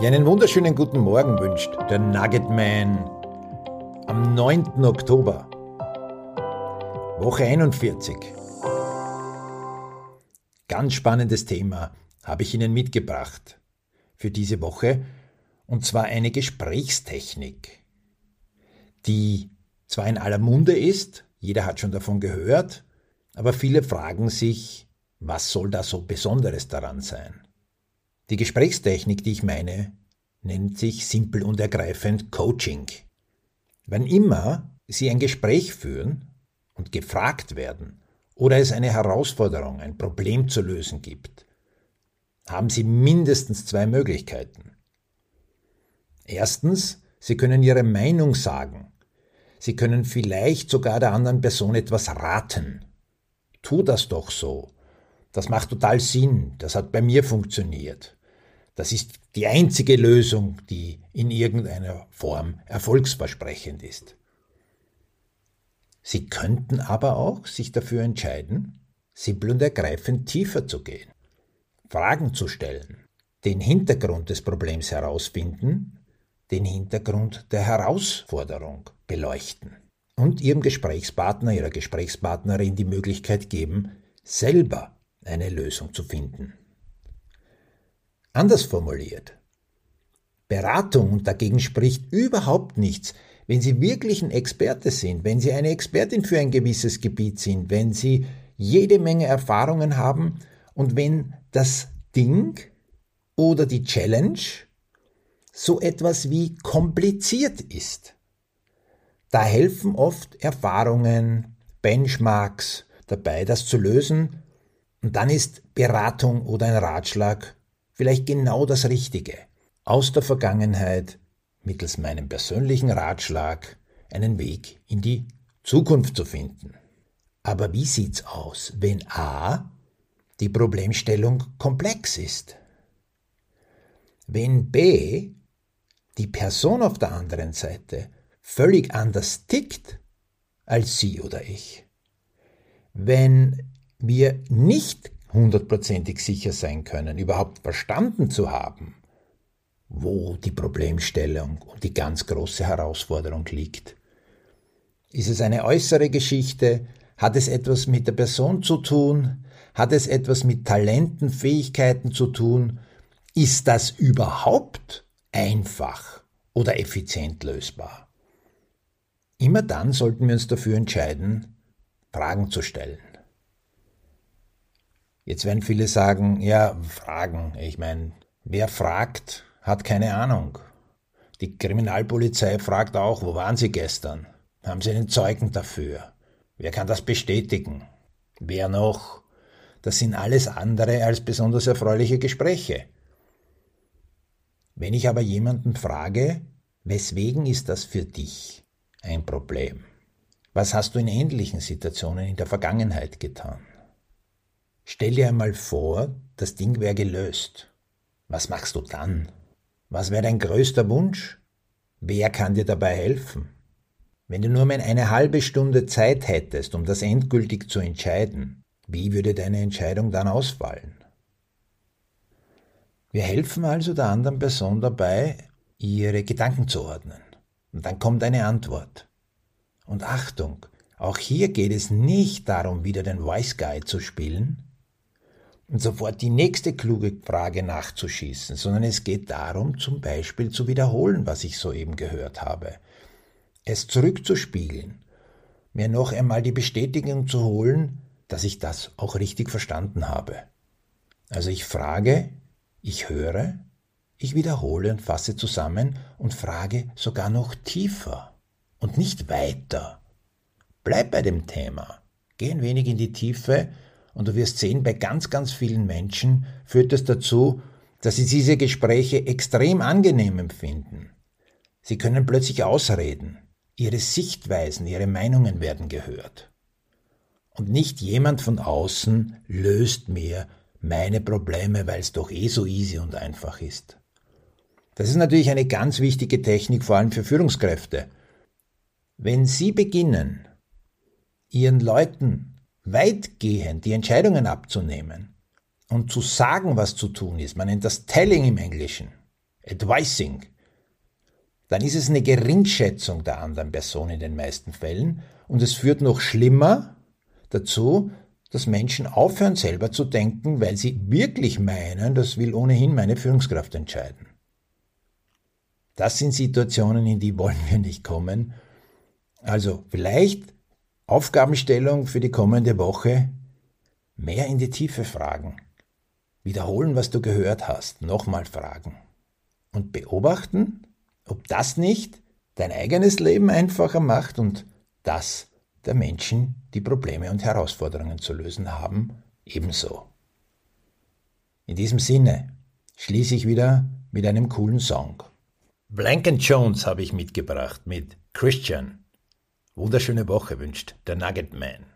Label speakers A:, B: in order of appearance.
A: Ja, einen wunderschönen guten Morgen wünscht der Nugget Man am 9. Oktober, Woche 41. Ganz spannendes Thema habe ich Ihnen mitgebracht für diese Woche, und zwar eine Gesprächstechnik, die zwar in aller Munde ist, jeder hat schon davon gehört, aber viele fragen sich, was soll da so Besonderes daran sein? Die Gesprächstechnik, die ich meine, nennt sich simpel und ergreifend Coaching. Wann immer Sie ein Gespräch führen und gefragt werden oder es eine Herausforderung, ein Problem zu lösen gibt, haben Sie mindestens zwei Möglichkeiten. Erstens, Sie können Ihre Meinung sagen. Sie können vielleicht sogar der anderen Person etwas raten. Tu das doch so. Das macht total Sinn. Das hat bei mir funktioniert. Das ist die einzige Lösung, die in irgendeiner Form erfolgsversprechend ist. Sie könnten aber auch sich dafür entscheiden, simpel und ergreifend tiefer zu gehen, Fragen zu stellen, den Hintergrund des Problems herausfinden, den Hintergrund der Herausforderung beleuchten und Ihrem Gesprächspartner, Ihrer Gesprächspartnerin die Möglichkeit geben, selber eine Lösung zu finden. Anders formuliert. Beratung und dagegen spricht überhaupt nichts, wenn Sie wirklich ein Experte sind, wenn Sie eine Expertin für ein gewisses Gebiet sind, wenn Sie jede Menge Erfahrungen haben und wenn das Ding oder die Challenge so etwas wie kompliziert ist. Da helfen oft Erfahrungen, Benchmarks dabei, das zu lösen, und dann ist Beratung oder ein Ratschlag vielleicht genau das Richtige. Aus der Vergangenheit mittels meinem persönlichen Ratschlag einen Weg in die Zukunft zu finden. Aber wie sieht's aus, wenn A die Problemstellung komplex ist? Wenn B die Person auf der anderen Seite völlig anders tickt als Sie oder ich? Wenn wir nicht hundertprozentig sicher sein können, überhaupt verstanden zu haben, wo die Problemstellung und die ganz große Herausforderung liegt. Ist es eine äußere Geschichte? Hat es etwas mit der Person zu tun? Hat es etwas mit Talenten, Fähigkeiten zu tun? Ist das überhaupt einfach oder effizient lösbar? Immer dann sollten wir uns dafür entscheiden, Fragen zu stellen. Jetzt werden viele sagen, ja, Fragen. Ich meine, wer fragt, hat keine Ahnung. Die Kriminalpolizei fragt auch, wo waren Sie gestern? Haben Sie einen Zeugen dafür? Wer kann das bestätigen? Wer noch? Das sind alles andere als besonders erfreuliche Gespräche. Wenn ich aber jemanden frage, weswegen ist das für dich ein Problem? Was hast du in ähnlichen Situationen in der Vergangenheit getan? Stell dir einmal vor, das Ding wäre gelöst. Was machst du dann? Was wäre dein größter Wunsch? Wer kann dir dabei helfen? Wenn du nur mal eine halbe Stunde Zeit hättest, um das endgültig zu entscheiden, wie würde deine Entscheidung dann ausfallen? Wir helfen also der anderen Person dabei, ihre Gedanken zu ordnen. Und dann kommt eine Antwort. Und Achtung, auch hier geht es nicht darum, wieder den Wise Guy zu spielen, sofort die nächste kluge Frage nachzuschießen, sondern es geht darum, zum Beispiel zu wiederholen, was ich soeben gehört habe, es zurückzuspiegeln, mir noch einmal die Bestätigung zu holen, dass ich das auch richtig verstanden habe. Also ich frage, ich höre, ich wiederhole und fasse zusammen und frage sogar noch tiefer und nicht weiter. Bleib bei dem Thema. Geh ein wenig in die Tiefe und du wirst sehen, bei ganz, ganz vielen Menschen führt es dazu, dass sie diese Gespräche extrem angenehm empfinden. Sie können plötzlich ausreden. Ihre Sichtweisen, ihre Meinungen werden gehört. Und nicht jemand von außen löst mir meine Probleme, weil es doch eh so easy und einfach ist. Das ist natürlich eine ganz wichtige Technik, vor allem für Führungskräfte. Wenn Sie beginnen, Ihren Leuten weitgehend die Entscheidungen abzunehmen und zu sagen, was zu tun ist. Man nennt das Telling im Englischen. Advising, dann ist es eine Geringschätzung der anderen Person in den meisten Fällen und es führt noch schlimmer dazu, dass Menschen aufhören selber zu denken, weil sie wirklich meinen, das will ohnehin meine Führungskraft entscheiden. Das sind Situationen, in die wollen wir nicht kommen. Also vielleicht Aufgabenstellung für die kommende Woche, mehr in die Tiefe fragen, wiederholen, was du gehört hast, nochmal fragen und beobachten, ob das nicht dein eigenes Leben einfacher macht und das der Menschen, die Probleme und Herausforderungen zu lösen haben, ebenso. In diesem Sinne schließe ich wieder mit einem coolen Song. Blank Jones habe ich mitgebracht mit Christian. Wunderschöne Woche wünscht der Nugget Man.